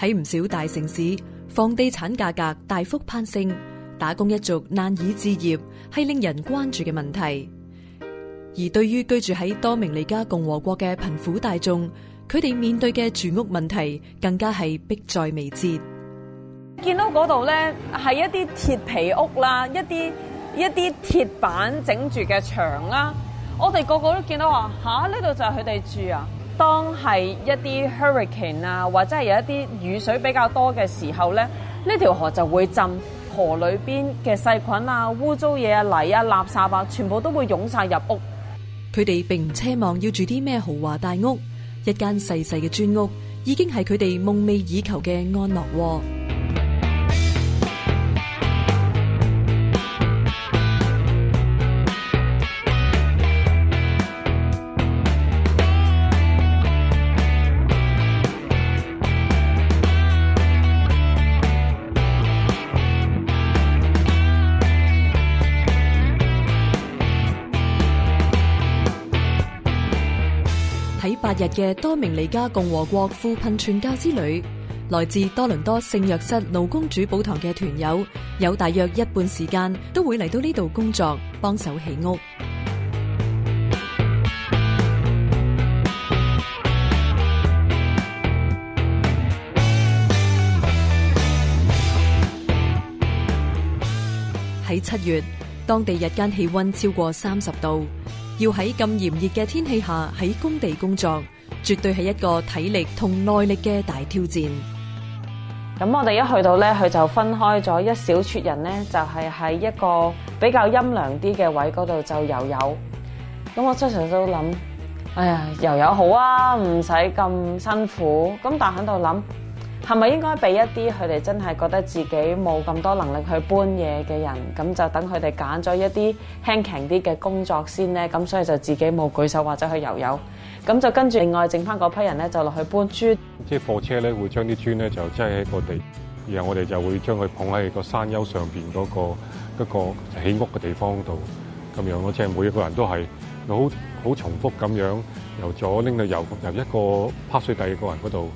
喺唔少大城市，房地產價格大幅攀升，打工一族難以置業，係令人關注嘅問題。而對於居住喺多明尼加共和國嘅貧苦大眾，佢哋面對嘅住屋問題更加係迫在眉睫。見到嗰度咧，係一啲鐵皮屋啦，一啲一啲鐵板整住嘅牆啦，我哋個個都見到話，吓，呢度就係佢哋住啊！當係一啲 hurricane 啊，或者係有一啲雨水比較多嘅時候咧，呢條河就會浸，河裏邊嘅細菌啊、污糟嘢啊、泥啊、垃圾啊，全部都會湧晒入屋。佢哋並唔奢望要住啲咩豪華大屋，一間細細嘅磚屋已經係佢哋夢寐以求嘅安樂窩。日嘅多名利加共和国富贫传教之旅，来自多伦多圣约室劳公主宝堂嘅团友，有大约一半时间都会嚟到呢度工作，帮手起屋。喺七月，当地日间气温超过三十度。要喺咁炎热嘅天气下喺工地工作，绝对系一个体力同耐力嘅大挑战。咁我哋一去到咧，佢就分开咗一小撮人咧，就系喺一个比较阴凉啲嘅位嗰度就游游。咁我出常都谂，哎呀，游游好啊，唔使咁辛苦。咁但喺度谂。係咪應該俾一啲佢哋真係覺得自己冇咁多能力去搬嘢嘅人，咁就等佢哋揀咗一啲輕強啲嘅工作先咧？咁所以就自己冇舉手或者去遊遊，咁就跟住另外剩翻嗰批人咧，就落去搬磚。即係貨車咧會將啲磚咧就擠喺個地，然後我哋就會將佢捧喺個山丘上邊嗰個一個起屋嘅地方度咁樣咯。即係每一個人都係好好重複咁樣由左拎到右，由一個拍碎第二個人嗰度。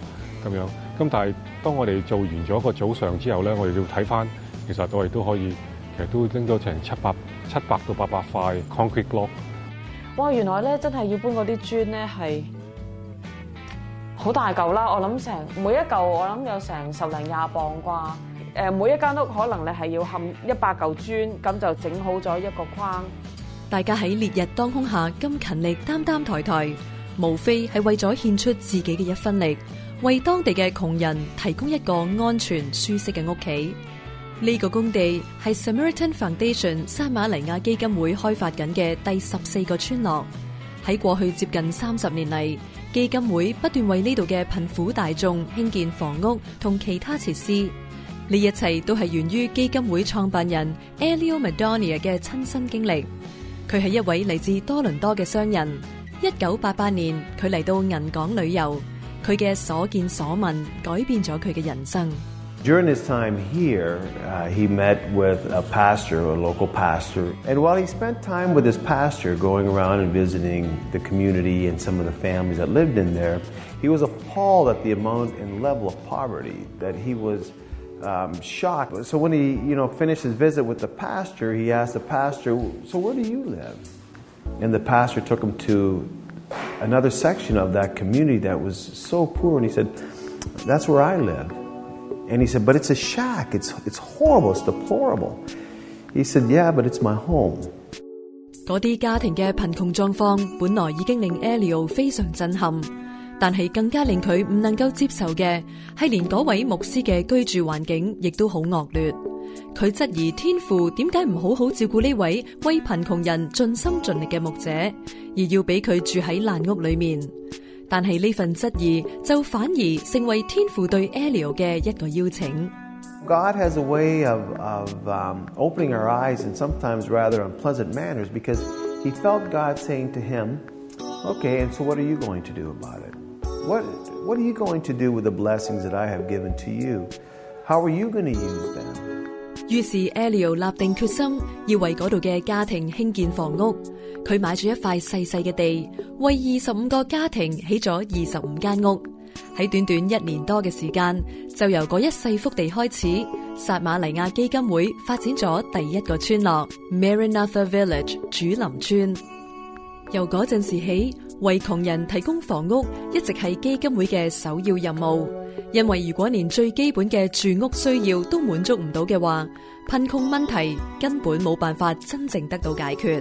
咁樣，咁但係當我哋做完咗個早上之後咧，我哋要睇翻，其實我哋都可以，其實都拎到成七百七百到八百塊 concrete block。哇！原來咧真係要搬嗰啲磚咧，係好大嚿啦。我諗成每一嚿，我諗有成十零廿磅啩。誒，每一間屋可能你係要冚一百嚿磚，咁就整好咗一個框。大家喺烈日當空下咁勤力擔擔抬抬，無非係為咗獻出自己嘅一分力。为当地嘅穷人提供一个安全舒适嘅屋企，呢个工地系 Samaritan Foundation 山马尼亚基金会开发紧嘅第十四个村落。喺过去接近三十年嚟，基金会不断为呢度嘅贫苦大众兴建房屋同其他设施。呢一切都系源于基金会创办人 a l i e l m a d o n i a 嘅亲身经历。佢系一位嚟自多伦多嘅商人。一九八八年，佢嚟到银港旅游。During his time here, uh, he met with a pastor, a local pastor. And while he spent time with his pastor, going around and visiting the community and some of the families that lived in there, he was appalled at the amount and level of poverty that he was um, shocked. So when he, you know, finished his visit with the pastor, he asked the pastor, "So where do you live?" And the pastor took him to another section of that community that was so poor, and he said, That's where I live. And he said, But it's a shack. It's, it's horrible. It's deplorable. He said, Yeah, but it's my home. 嗰啲家庭嘅貧窮狀況，本來已經令 Elio 非常震撼，但係更加令佢唔能夠接受嘅係連嗰位牧師嘅居住環境亦都好惡劣。佢质疑天父点解唔好好照顾呢位为贫穷人尽心尽力嘅牧者，而要俾佢住喺烂屋里面。但系呢份质疑就反而成为天父对 a l i e l 嘅一个邀请。God has a way of of opening our eyes in sometimes rather unpleasant manners because he felt God saying to him, okay, and so what are you going to do about it? What what are you going to do with the blessings that I have given to you? How are you going to use them? 于是，Alio 立定决心要为嗰度嘅家庭兴建房屋。佢买咗一块细细嘅地，为二十五个家庭起咗二十五间屋。喺短短一年多嘅时间，就由嗰一细幅地开始，撒马尼亚基金会发展咗第一个村落 m a r i n a t h a Village 主林村。由嗰阵时起，为穷人提供房屋一直系基金会嘅首要任务。因为如果连最基本嘅住屋需要都满足唔到嘅话，贫穷问题根本冇办法真正得到解决。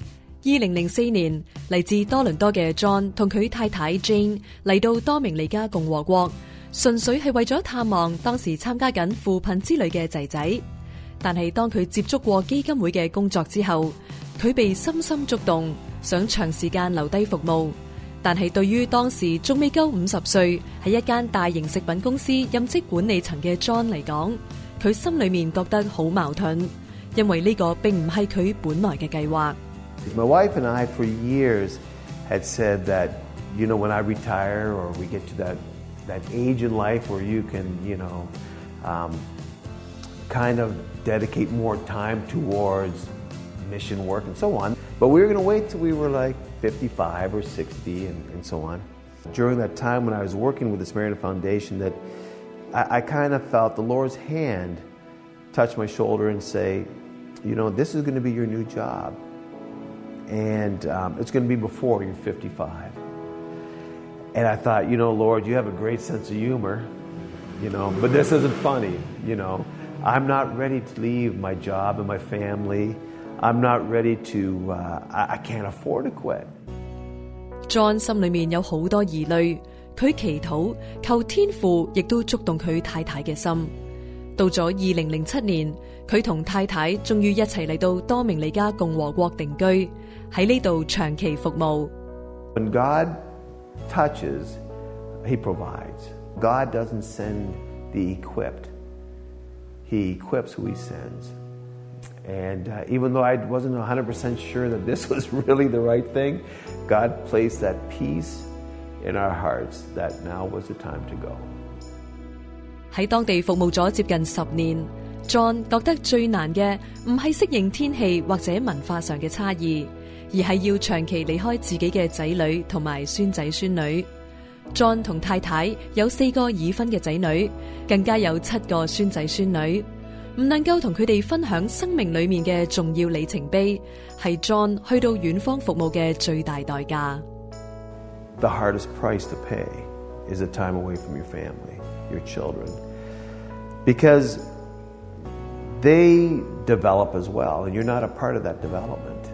二零零四年，嚟自多伦多嘅 John 同佢太太 Jane 嚟到多明尼加共和国，纯粹系为咗探望当时参加紧扶贫之旅嘅仔仔。但系当佢接触过基金会嘅工作之后，佢被深深触动，想长时间留低服务。但系对于当时仲未够五十岁喺一间大型食品公司任职管理层嘅 John 嚟讲，佢心里面觉得好矛盾，因为呢个并唔系佢本来嘅计划。Because my wife and I, for years, had said that, you know, when I retire or we get to that, that age in life where you can, you know, um, kind of dedicate more time towards mission work and so on. But we were going to wait till we were like 55 or 60 and, and so on. During that time when I was working with the Samaritan Foundation, that I, I kind of felt the Lord's hand touch my shoulder and say, you know, this is going to be your new job and um, it's going to be before you're 55. And I thought, you know, Lord, you have a great sense of humor, you know, but this isn't funny, you know. I'm not ready to leave my job and my family. I'm not ready to, uh, I, I can't afford to quit. John 到咗二零零七年，佢同太太终于一齐嚟到多明尼加共和国定居，喺呢度长期服务。When God touches, He provides. God doesn't send the equipped. He equips who He sends. And uh, even though I wasn't 100% sure that this was really the right thing, God placed that peace in our hearts that now was the time to go. 喺当地服务咗接近十年，John 觉得最难嘅唔系适应天气或者文化上嘅差异，而系要长期离开自己嘅仔女同埋孙仔孙女。John 同太太有四个已婚嘅仔女，更加有七个孙仔孙女，唔能够同佢哋分享生命里面嘅重要里程碑，系 John 去到远方服务嘅最大代价。The hardest to time price pay a away family. from your is your children because they develop as well, and you're not a part of that development.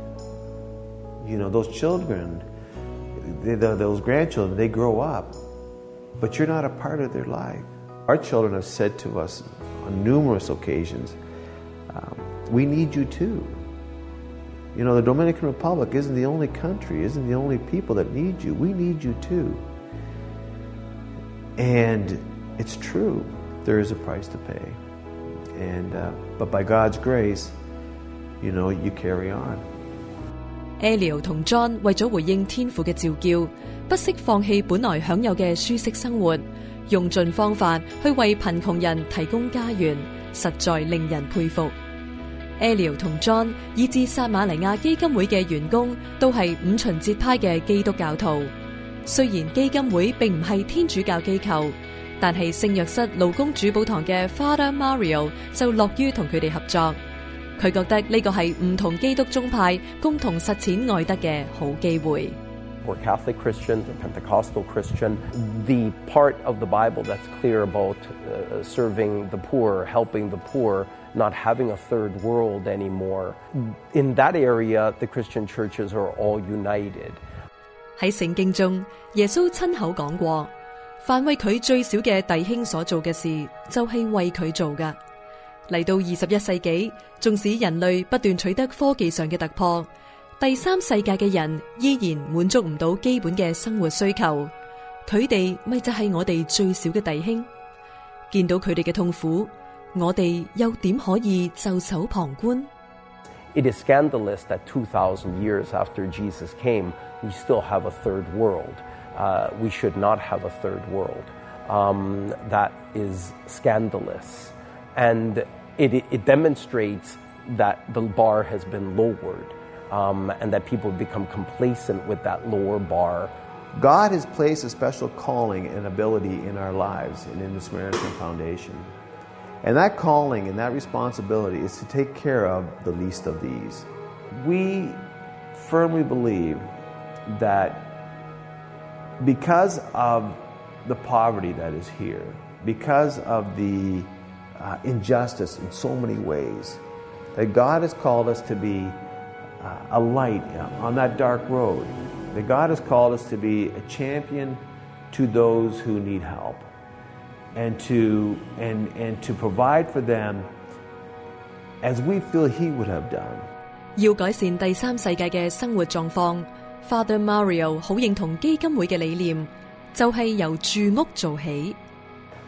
You know, those children, they, the, those grandchildren, they grow up, but you're not a part of their life. Our children have said to us on numerous occasions, um, We need you too. You know, the Dominican Republic isn't the only country, isn't the only people that need you. We need you too. And Ale 同 John 为咗回应天父嘅召叫，不惜放弃本来享有嘅舒适生活，用尽方法去为贫穷人提供家园，实在令人佩服。Ale 和 John 以至撒马尼亚基金会嘅员工都系五旬节派嘅基督教徒，虽然基金会并唔系天主教机构。但系圣约室劳工主保堂嘅 Father Mario 就乐于同佢哋合作，佢觉得呢个系唔同基督宗派共同实践爱德嘅好机会。We're Catholic c h r i s t i a n Pentecostal c h r i s t i a n The part of the Bible that's clear about serving the poor, helping the poor, not having a third world anymore. In that area, the Christian churches are all united。喺圣经中，耶稣亲口讲过。范为佢最小嘅弟兄所做嘅事，就系为佢做噶。嚟到二十一世纪，纵使人类不断取得科技上嘅突破，第三世界嘅人依然满足唔到基本嘅生活需求。佢哋咪就系我哋最小嘅弟兄。见到佢哋嘅痛苦，我哋又点可以袖手旁观？It is scandalous that two thousand years after Jesus came, we still have a third world. Uh, we should not have a third world. Um, that is scandalous. And it, it, demonstrates that the bar has been lowered um, and that people have become complacent with that lower bar. God has placed a special calling and ability in our lives and in the Samaritan Foundation. And that calling and that responsibility is to take care of the least of these. We firmly believe that because of the poverty that is here, because of the uh, injustice in so many ways, that God has called us to be uh, a light on that dark road, that God has called us to be a champion to those who need help and to, and, and to provide for them as we feel He would have done. 要改善第三世界嘅生活狀況。Father Mario 好認同基金會嘅理念，就係由住屋做起。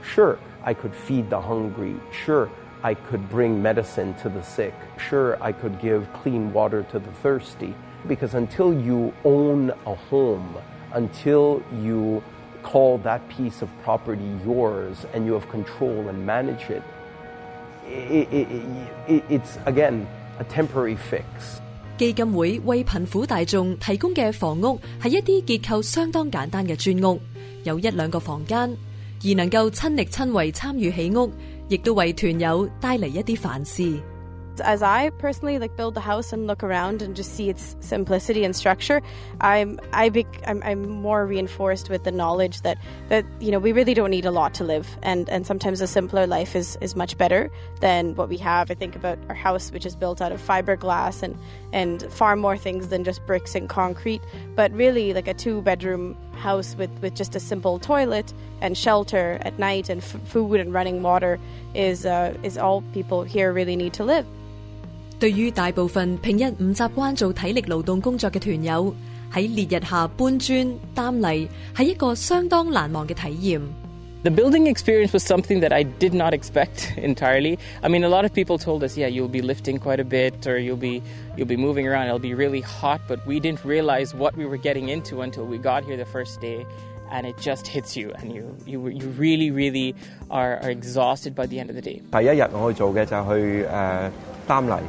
Sure, I could feed the hungry. Sure, I could bring medicine to the sick. Sure, I could give clean water to the thirsty. Because until you own a home, until you call that piece of property yours and you have control and manage it, it, it, it it's again a temporary fix. 基金会为贫苦大众提供嘅房屋系一啲结构相当简单嘅砖屋，有一两个房间，而能够亲力亲为参与起屋，亦都为团友带嚟一啲反思。as I personally like build the house and look around and just see its simplicity and structure, I'm I be, I'm, I'm more reinforced with the knowledge that that you know we really don't need a lot to live, and and sometimes a simpler life is is much better than what we have. I think about our house, which is built out of fiberglass and and far more things than just bricks and concrete, but really like a two bedroom house with, with just a simple toilet and shelter at night and f- food and running water is uh, is all people here really need to live. The building experience was something that I did not expect entirely. I mean, a lot of people told us, yeah, you'll be lifting quite a bit or you'll be you'll be moving around, it'll be really hot, but we didn't realize what we were getting into until we got here the first day and it just hits you and you you you really really are are exhausted by the end of the day. 第一日我去做嘅就去誒擔泥。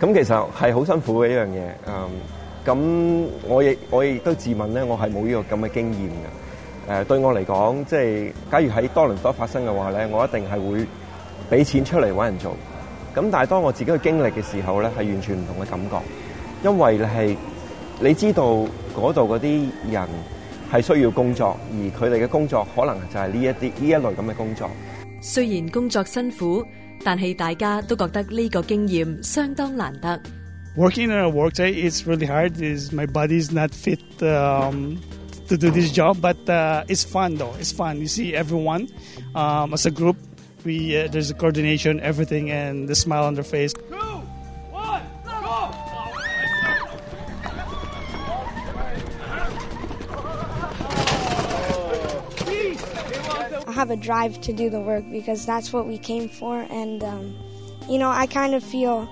咁其實係好辛苦嘅一樣嘢，咁我亦我亦都自問咧，我係冇呢個咁嘅經驗嘅。誒對我嚟講，即係假如喺多倫多發生嘅話咧，我一定係會俾錢出嚟揾人做。咁但係當我自己去經歷嘅時候咧，係完全唔同嘅感覺，因為係你知道嗰度嗰啲人係需要工作，而佢哋嘅工作可能就係呢一啲呢一類咁嘅工作。虽然工作辛苦，但系大家都觉得呢个经验相当难得。Working on a workday is really hard. Is my body is not fit to do this job, but it's fun though. It's fun. You see everyone as a group. We there's a coordination, everything and the smile on their face. have a drive to do the work because that's what we came for. And um, you know, I kind of feel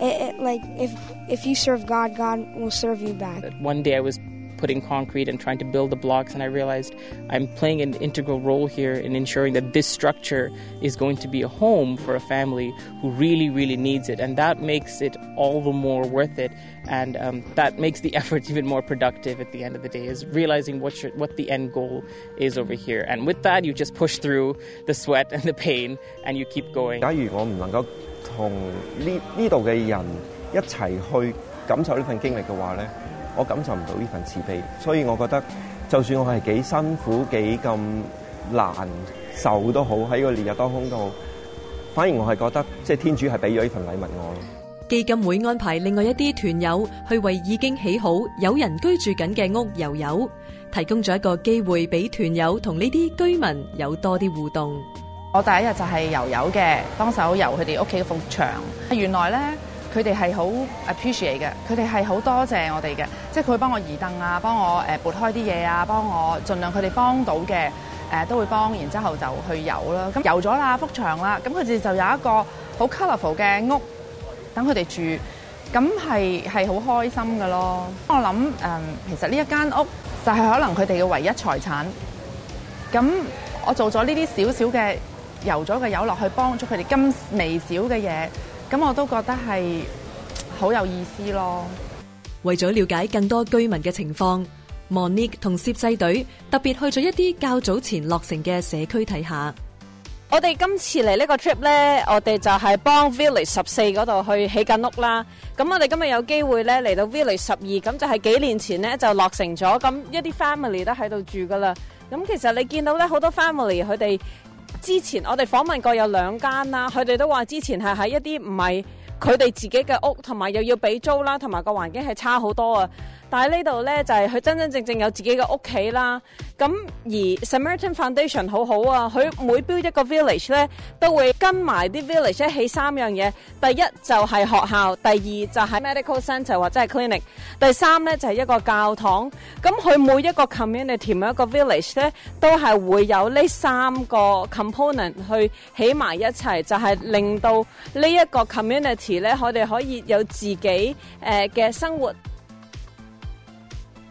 it, it, like if if you serve God, God will serve you back. One day I was putting concrete and trying to build the blocks, and I realized I'm playing an integral role here in ensuring that this structure is going to be a home for a family who really, really needs it, and that makes it all the more worth it, and um, that makes the effort even more productive at the end of the day. Is realizing what your, what the end goal is over here, and with that, you just push through the sweat and the pain, and you keep going. 假如我唔能夠同呢呢度嘅人一齊去感受呢份經歷嘅話咧。我感受唔到呢份慈悲，所以我觉得，就算我系几辛苦、几咁难受都好，喺个烈日当空都好，反而我系觉得，即系天主系俾咗呢份礼物我咯。基金会安排另外一啲团友去为已经起好、有人居住紧嘅屋游友，提供咗一个机会俾团友同呢啲居民有多啲互动。我第一日就系游友嘅，当手游佢哋屋企嘅幅墙。原来咧。佢哋係好 appreciate 嘅，佢哋係好多謝我哋嘅，即係佢幫我移凳啊，幫我誒撥開啲嘢啊，幫我盡量佢哋幫到嘅誒都會幫，然之後就去遊啦。咁遊咗啦，幅牆啦，咁佢哋就有一個好 colourful 嘅屋等佢哋住，咁係係好開心噶咯。我諗誒，其實呢一間屋就係可能佢哋嘅唯一財產。咁我做咗呢啲少少嘅遊咗嘅遊落去，幫咗佢哋咁微小嘅嘢。咁我都覺得係好有意思咯。為咗了解更多居民嘅情況，Monique 同攝制隊特別去咗一啲較早前落成嘅社區睇下。我哋今次嚟呢個 trip 呢，我哋就係幫 Village 十四嗰度去起間屋啦。咁我哋今日有機會呢嚟到 Village 十二，咁就係幾年前呢就落成咗，咁一啲 family 都喺度住噶啦。咁其實你見到呢好多 family 佢哋。之前我哋訪問過有兩間啦，佢哋都話之前係喺一啲唔係佢哋自己嘅屋，同埋又要俾租啦，同埋個環境係差好多啊。但系呢度咧，就係佢真真正正有自己嘅屋企啦。咁而 s a m a e i t o n Foundation 好好啊，佢每 build 一個 village 咧，都會跟埋啲 village 一起三樣嘢。第一就係學校，第二就係 medical c e n t e r 或者係 clinic，第三咧就係一個教堂。咁佢每一個 community 一個 village 咧，都係會有呢三個 component 去起埋一齊，就係令到呢一個 community 咧，我哋可以有自己诶嘅生活。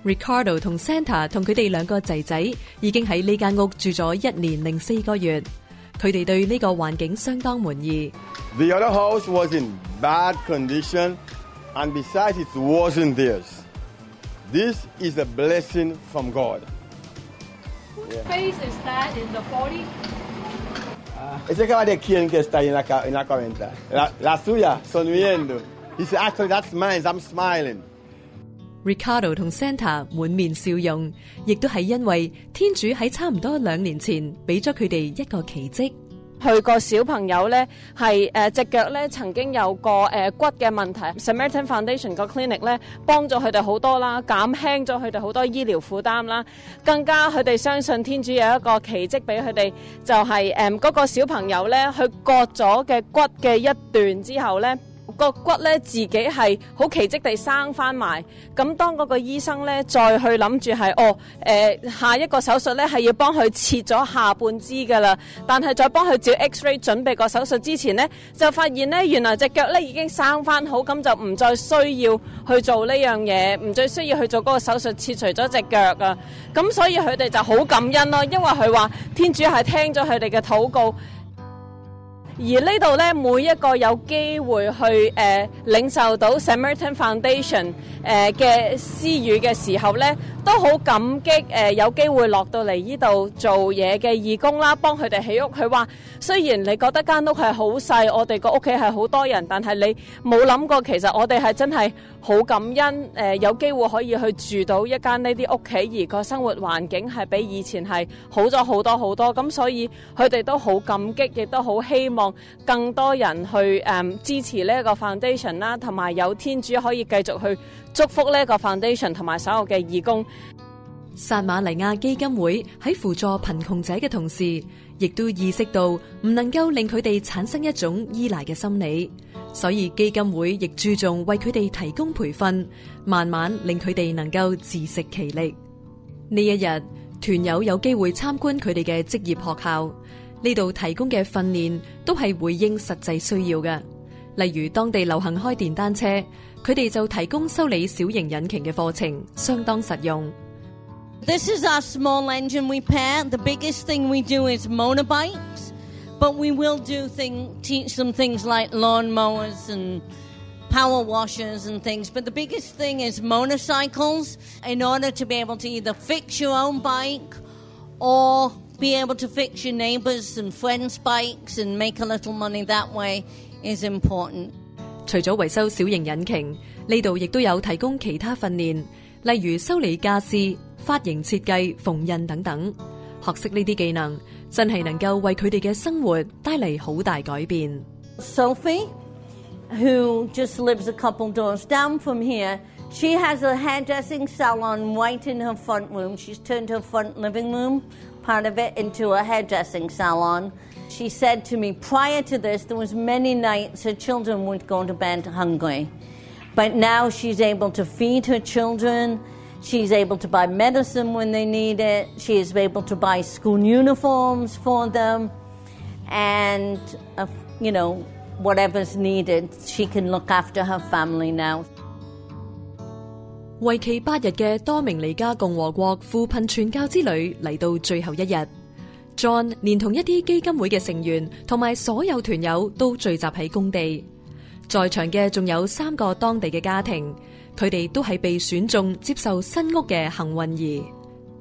Ricardo 同 Santa 同佢哋兩個仔仔已經喺呢間屋住咗一年零四個月，佢哋對呢個環境相當滿意。The other house was in bad condition, and besides, it wasn't theirs. This is a blessing from God. Whose face is that in the o a b e i t e n a c e n t La suya sonriendo. He said, actually, that's mine. I'm smiling. Ricardo 同 Santa 满面笑容，亦都系因为天主喺差唔多两年前俾咗佢哋一个奇迹。佢个小朋友咧系诶只脚咧曾经有个诶骨嘅问题，Smartin a Foundation 个 clinic 咧帮咗佢哋好多啦，减轻咗佢哋好多医疗负担啦，更加佢哋相信天主有一个奇迹俾佢哋，就系诶嗰个小朋友咧去割咗嘅骨嘅一段之后咧。个骨咧自己系好奇迹地生翻埋，咁当嗰个医生咧再去谂住系哦，诶下一个手术咧系要帮佢切咗下半肢噶啦，但系再帮佢照 X ray 准备个手术之前咧，就发现咧原来只脚咧已经生翻好，咁就唔再需要去做呢样嘢，唔再需要去做嗰个手术切除咗只脚啊，咁所以佢哋就好感恩咯，因为佢话天主系听咗佢哋嘅祷告。而呢度咧，每一个有机会去诶领受到 s a m a r i t a n Foundation 诶嘅私语嘅时候咧。都好感激誒，有机会落到嚟呢度做嘢嘅义工啦，帮佢哋起屋。佢话虽然你觉得间屋系好细，我哋个屋企系好多人，但系你冇谂过，其实我哋系真系好感恩誒，有机会可以去住到一间呢啲屋企，而个生活环境系比以前系好咗好多好多。咁所以佢哋都好感激，亦都好希望更多人去誒支持呢一 foundation 啦，同埋有天主可以继续去祝福呢一 foundation 同埋所有嘅义工。撒马尼亚基金会喺扶助贫穷者嘅同时，亦都意识到唔能够令佢哋产生一种依赖嘅心理，所以基金会亦注重为佢哋提供培训，慢慢令佢哋能够自食其力。呢一日团友有机会参观佢哋嘅职业学校，呢度提供嘅训练都系回应实际需要嘅，例如当地流行开电单车，佢哋就提供修理小型引擎嘅课程，相当实用。This is our small engine repair. The biggest thing we do is motorbikes, but we will do thing, teach them things like lawnmowers and power washers and things. But the biggest thing is motorcycles in order to be able to either fix your own bike or be able to fix your neighbors and friends' bikes and make a little money that way is important. 发型设计、缝纫等等，学识呢啲技能真系能够为佢哋嘅生活带嚟好大改变。Sophie, who just lives a couple doors down from here, she has a hairdressing salon right in her front room. She's turned her front living room, part of it, into a hairdressing salon. She said to me, prior to this, there was many nights her children would go to bed hungry. But now she's able to feed her children 为期八日嘅多明尼加共和国扶贫传教之旅嚟到最后一日，John 连同一啲基金会嘅成员同埋所有团友都聚集喺工地，在场嘅仲有三个当地嘅家庭。佢哋都系被选中接受新屋嘅幸运儿。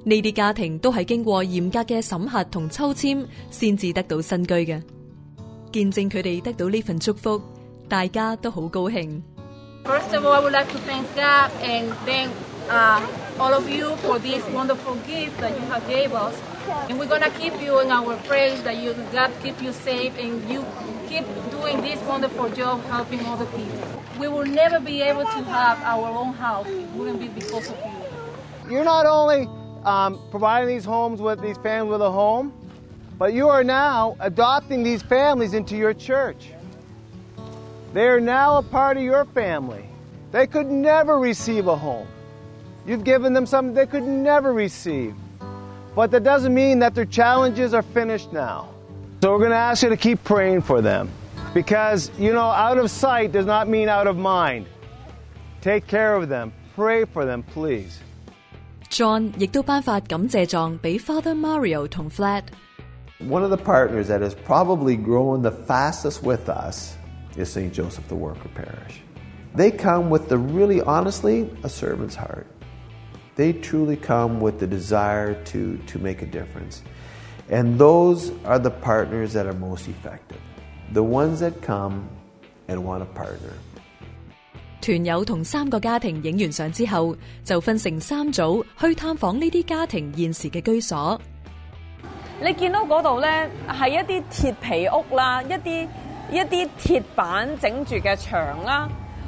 呢啲家庭都系经过严格嘅审核同抽签，先至得到新居嘅。见证佢哋得到呢份祝福，大家都好高兴。First of all, I would like to thank God and thank all of you for this wonderful gift that you have gave us. And we're going to keep you in our prayers that you God keep you safe and you keep doing this wonderful job helping other people. We will never be able to have our own house. It wouldn't be because of you. You're not only um, providing these homes with these families with a home, but you are now adopting these families into your church. They are now a part of your family. They could never receive a home. You've given them something they could never receive. But that doesn't mean that their challenges are finished now. So we're going to ask you to keep praying for them. Because, you know, out of sight does not mean out of mind. Take care of them. Pray for them, please. John 亦都頒發感謝狀俾 Father Mario 同 Flat。One of the partners that has probably grown the fastest with us is St. Joseph the Worker Parish. They come with the really, honestly, a servant's heart. They truly come with the desire to, to make a difference. And those are the partners that are most effective. The ones that come and want to partner. 團友同三個家庭影完相之後，就分成三組去探訪呢啲家庭現時嘅居所。你見到嗰度咧係一啲鐵皮屋啦，一啲一啲鐵板整住嘅牆啦。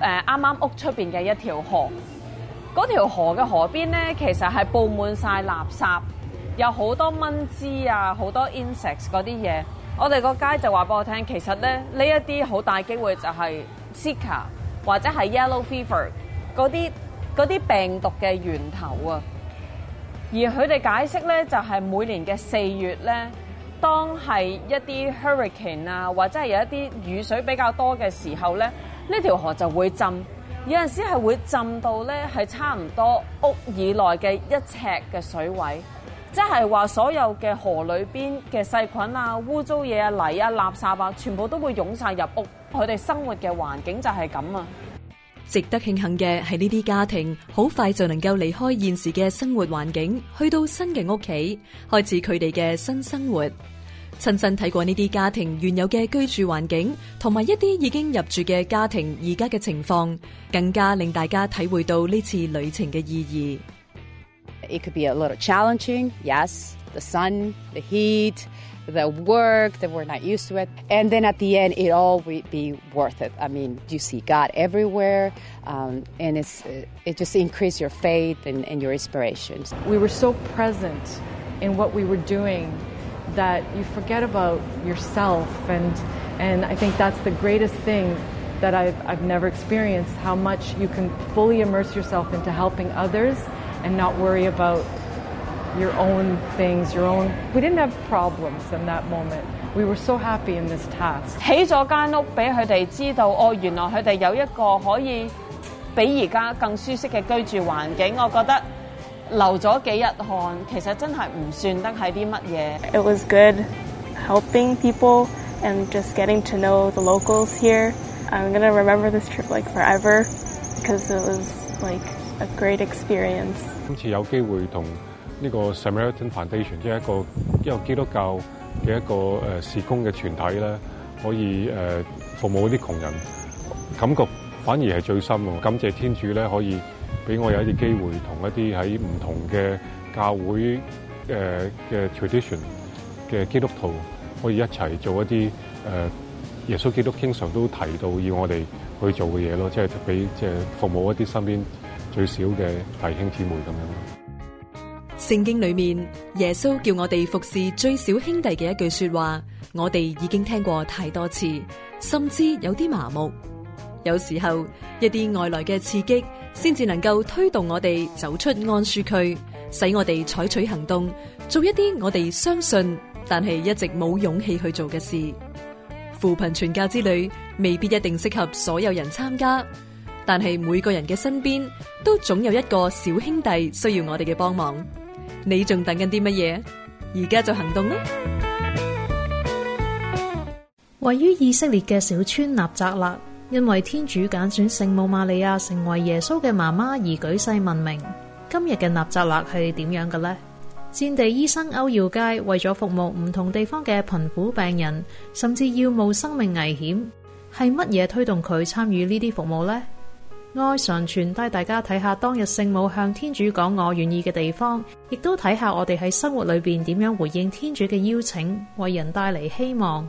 誒啱啱屋出邊嘅一條河，嗰條河嘅河邊咧，其實係佈滿晒垃圾，有好多蚊枝啊，好多 insect 嗰啲嘢。我哋個街就話俾我聽，其實咧呢一啲好大機會就係 Zika 或者係 yellow fever 嗰啲嗰啲病毒嘅源頭啊。而佢哋解釋咧，就係每年嘅四月咧，當係一啲 hurricane 啊，或者係有一啲雨水比較多嘅時候咧。呢條河就會浸，有陣時係會浸到咧，係差唔多屋以內嘅一尺嘅水位，即係話所有嘅河裏邊嘅細菌啊、污糟嘢啊、泥啊、垃圾啊，全部都會湧晒入屋，佢哋生活嘅環境就係咁啊！值得慶幸嘅係呢啲家庭好快就能夠離開現時嘅生活環境，去到新嘅屋企，開始佢哋嘅新生活。It could be a little challenging, yes. The sun, the heat, the work that we're not used to it, and then at the end, it all would be worth it. I mean, you see God everywhere, um, and it's uh, it just increases your faith and, and your inspirations. We were so present in what we were doing that you forget about yourself. And, and I think that's the greatest thing that I've, I've never experienced how much you can fully immerse yourself into helping others and not worry about your own things, your own. We didn't have problems in that moment. We were so happy in this task. 流咗幾日汗，其實真係唔算得係啲乜嘢。It was good helping people and just getting to know the locals here. I'm gonna remember this trip like forever because it was like a great experience. 今次有機會同呢個 Samaritan Foundation，即係一個一個基督教嘅一個誒事工嘅團體咧，可以誒服務啲窮人，感覺反而係最深喎。感謝天主咧，可以。俾我有一啲機會，同一啲喺唔同嘅教會嘅嘅 tradition 嘅基督徒，可以一齊做一啲誒耶穌基督經常都提到要我哋去做嘅嘢咯，即系俾即系服務一啲身邊最少嘅弟兄姊妹咁樣。聖經裏面耶穌叫我哋服侍最小兄弟嘅一句说話，我哋已經聽過太多次，甚至有啲麻木。有时候一啲外来嘅刺激，先至能够推动我哋走出安舒区，使我哋采取行动，做一啲我哋相信但系一直冇勇气去做嘅事。扶贫全教之旅未必一定适合所有人参加，但系每个人嘅身边都总有一个小兄弟需要我哋嘅帮忙。你仲等紧啲乜嘢？而家就行动啦！位于以色列嘅小村纳扎勒。因为天主拣选圣母玛利亚成为耶稣嘅妈妈而举世闻名。今日嘅纳扎勒系点样嘅呢？战地医生欧耀佳为咗服务唔同地方嘅贫苦病人，甚至要冒生命危险，系乜嘢推动佢参与呢啲服务呢？爱常传带大家睇下当日圣母向天主讲我愿意嘅地方，亦都睇下我哋喺生活里边点样回应天主嘅邀请，为人带嚟希望。